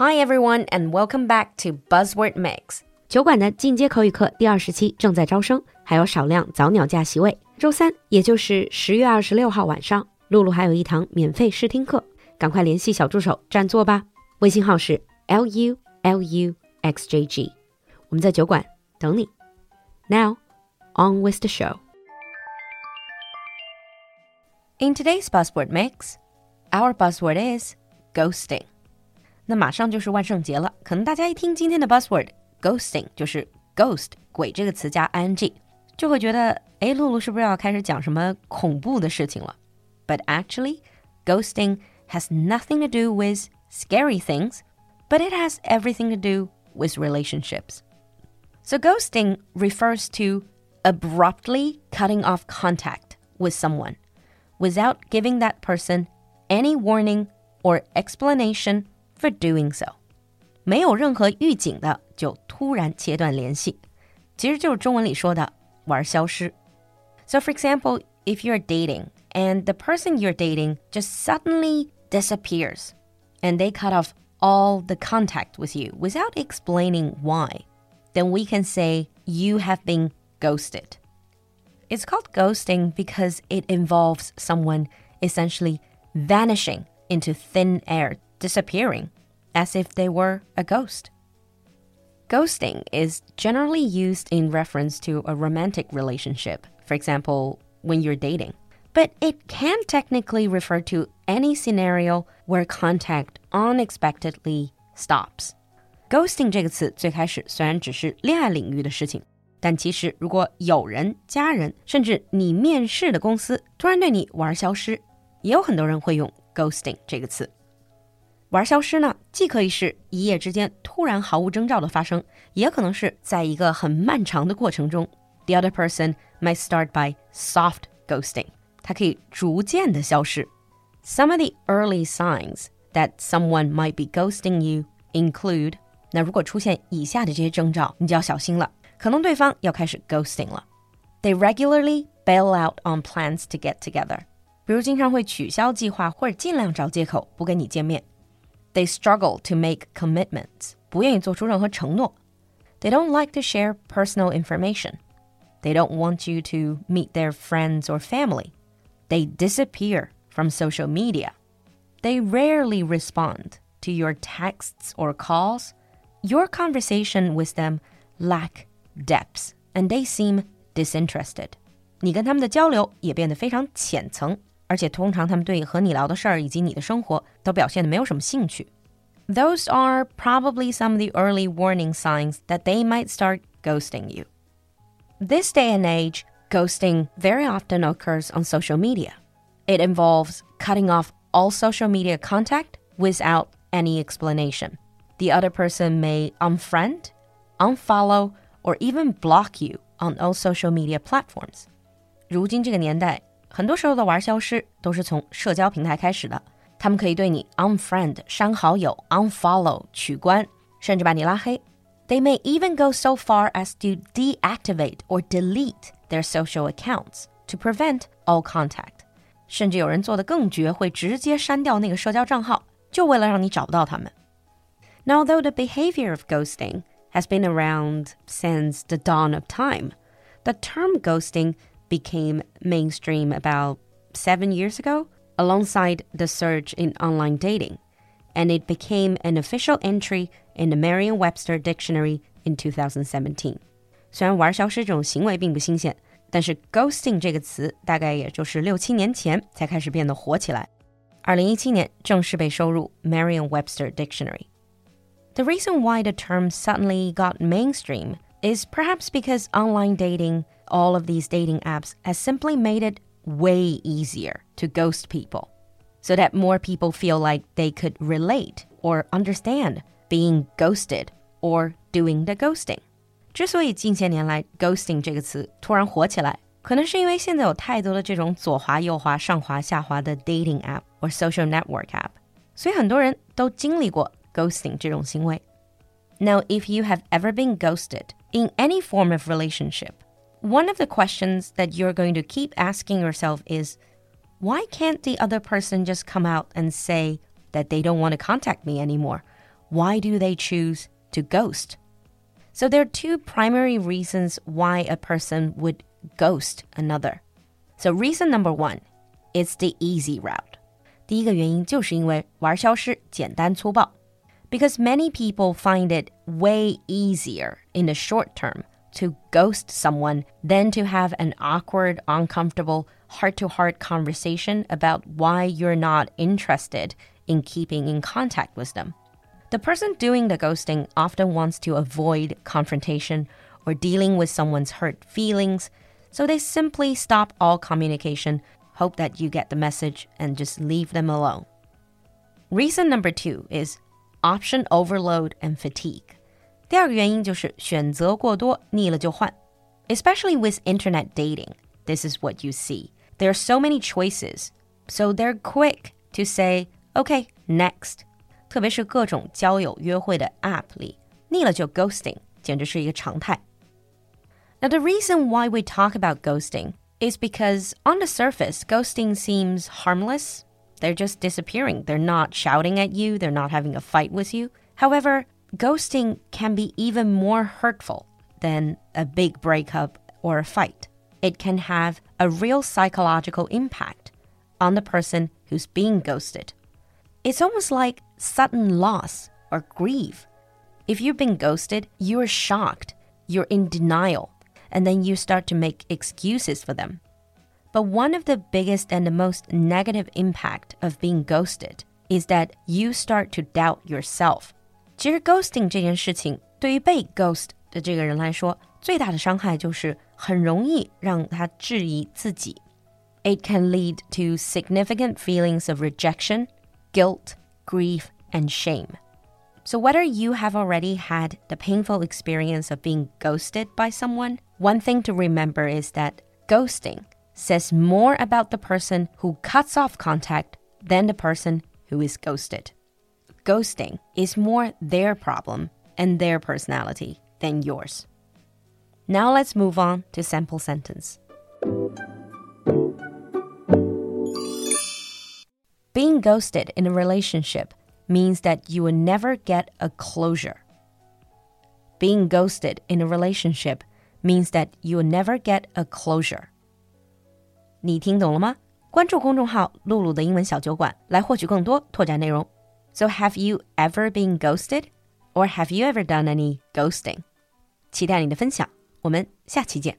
Hi everyone and welcome back to Buzzword Mix。酒馆的进阶口语课第二十期正在招生，还有少量早鸟价席位。周三，也就是十月二十六号晚上，璐璐还有一堂免费试听课，赶快联系小助手占座吧。微信号是 l u l u x j g，我们在酒馆等你。Now on with the show. In today's buzzword mix, our buzzword is ghosting. 那马上就是万圣节了，可能大家一听今天的 buzzword ghosting，就是 ghost 鬼这个词加 ing，就会觉得哎，璐璐是不是要开始讲什么恐怖的事情了？But actually, ghosting has nothing to do with scary things, but it has everything to do with relationships. So ghosting refers to abruptly cutting off contact with someone without giving that person any warning or explanation for doing so，没有任何预警的就突然切断联系，其实就是中文里说的玩消失。So for example, if you're dating and the person you're dating just suddenly disappears and they cut off all the contact with you without explaining why, then we can say you have been ghosted. It's called ghosting because it involves someone essentially vanishing into thin air disappearing, as if they were a ghost. Ghosting is generally used in reference to a romantic relationship, for example, when you're dating. But it can technically refer to any scenario where contact unexpectedly stops. Ghosting 这个词最开始虽然只是恋爱领域的事情，但其实如果有人、家人，甚至你面试的公司突然对你玩消失，也有很多人会用 ghosting 这个词。 玩消失呢，既可以是一夜之间突然毫无征兆的发生，也可能是在一个很漫长的过程中。The other person might start by soft ghosting，它可以逐渐的消失。Some of the early signs that someone might be ghosting you include，那如果出现以下的这些征兆，你就要小心了，可能对方要开始 ghosting 了。They regularly bail out on plans to get together，比如经常会取消计划或者尽量找借口不跟你见面。 they struggle to make commitments. They don't like to share personal information. They don't want you to meet their friends or family. They disappear from social media. They rarely respond to your texts or calls. Your conversation with them lack depth and they seem disinterested. 你跟他们的交流也变得非常浅层， 而且通常他们对和你聊的事儿以及你的生活都表现的没有什么兴趣。Those are probably some of the early warning signs that they might start ghosting you. This day and age, ghosting very often occurs on social media. It involves cutting off all social media contact without any explanation. The other person may unfriend, unfollow, or even block you on all social media platforms. 如今这个年代， 很多时候的玩消失都是从社交平台开始的。他们可以对你 unfriend 删好友，unfollow 取关，甚至把你拉黑。They may even go so far as to deactivate or delete their social accounts to prevent all contact。甚至有人做的更绝，会直接删掉那个社交账号，就为了让你找不到他们。Now, though the behavior of ghosting has been around since the dawn of time, the term ghosting became mainstream about seven years ago alongside the surge in online dating, and it became an official entry in the Merriam-Webster dictionary in 2017. 虽然玩消失这种行为并不新鲜，但是 ghosting 这个词大概也就是六七年前才开始变得火起来。二零一七年正式被收入 Merriam-Webster dictionary. The reason why the term suddenly got mainstream is perhaps because online dating, all of these dating apps, has simply made it way easier to ghost people so that more people feel like they could relate or understand being ghosted or doing the ghosting. 之所以近些年来 “ghosting” 这个词突然火起来，可能是因为现在有太多的这种左滑右滑、上滑下滑的 dating app 或 social network app，所以很多人都经历过 ghosting 这种行为。Now, if you have ever been ghosted in any form of relationship, one of the questions that you're going to keep asking yourself is why can't the other person just come out and say that they don't want to contact me anymore? why do they choose to ghost? So there are two primary reasons why a person would ghost another. So reason number one is the easy route. 第一个原因就是因为玩消失简单粗暴。Because many people find it way easier in the short term to ghost someone than to have an awkward, uncomfortable, heart to heart conversation about why you're not interested in keeping in contact with them. The person doing the ghosting often wants to avoid confrontation or dealing with someone's hurt feelings, so they simply stop all communication, hope that you get the message, and just leave them alone. Reason number two is option overload and fatigue. 第二个原因就是选择过多，腻了就换。Especially with internet dating, this is what you see. There are so many choices, so they're quick to say, "Okay, next." 特别是各种交友约会的 App 里，腻了就 ghosting，简直是一个常态。Now, the reason why we talk about ghosting is because on the surface, ghosting seems harmless. They're just disappearing. They're not shouting at you. They're not having a fight with you. However, ghosting can be even more hurtful than a big breakup or a fight. It can have a real psychological impact on the person who's being ghosted. It's almost like sudden loss or grief. If you've been ghosted, you're shocked, you're in denial, and then you start to make excuses for them. But one of the biggest and the most negative impact of being ghosted is that you start to doubt yourself. 其实 ghosting 这件事情对于被 ghost 的这个人来说，最大的伤害就是很容易让他质疑自己。It can lead to significant feelings of rejection, guilt, grief, and shame. So, whether you have already had the painful experience of being ghosted by someone, one thing to remember is that ghosting says more about the person who cuts off contact than the person who is ghosted. ghosting is more their problem and their personality than yours. Now let's move on to sample sentence. Being ghosted in a relationship means that you will never get a closure. Being ghosted in a relationship means that you will never get a closure. 你听懂了吗？关注公众号“璐璐的英文小酒馆”，来获取更多拓展内容。So have you ever been ghosted, or have you ever done any ghosting? 期待你的分享，我们下期见。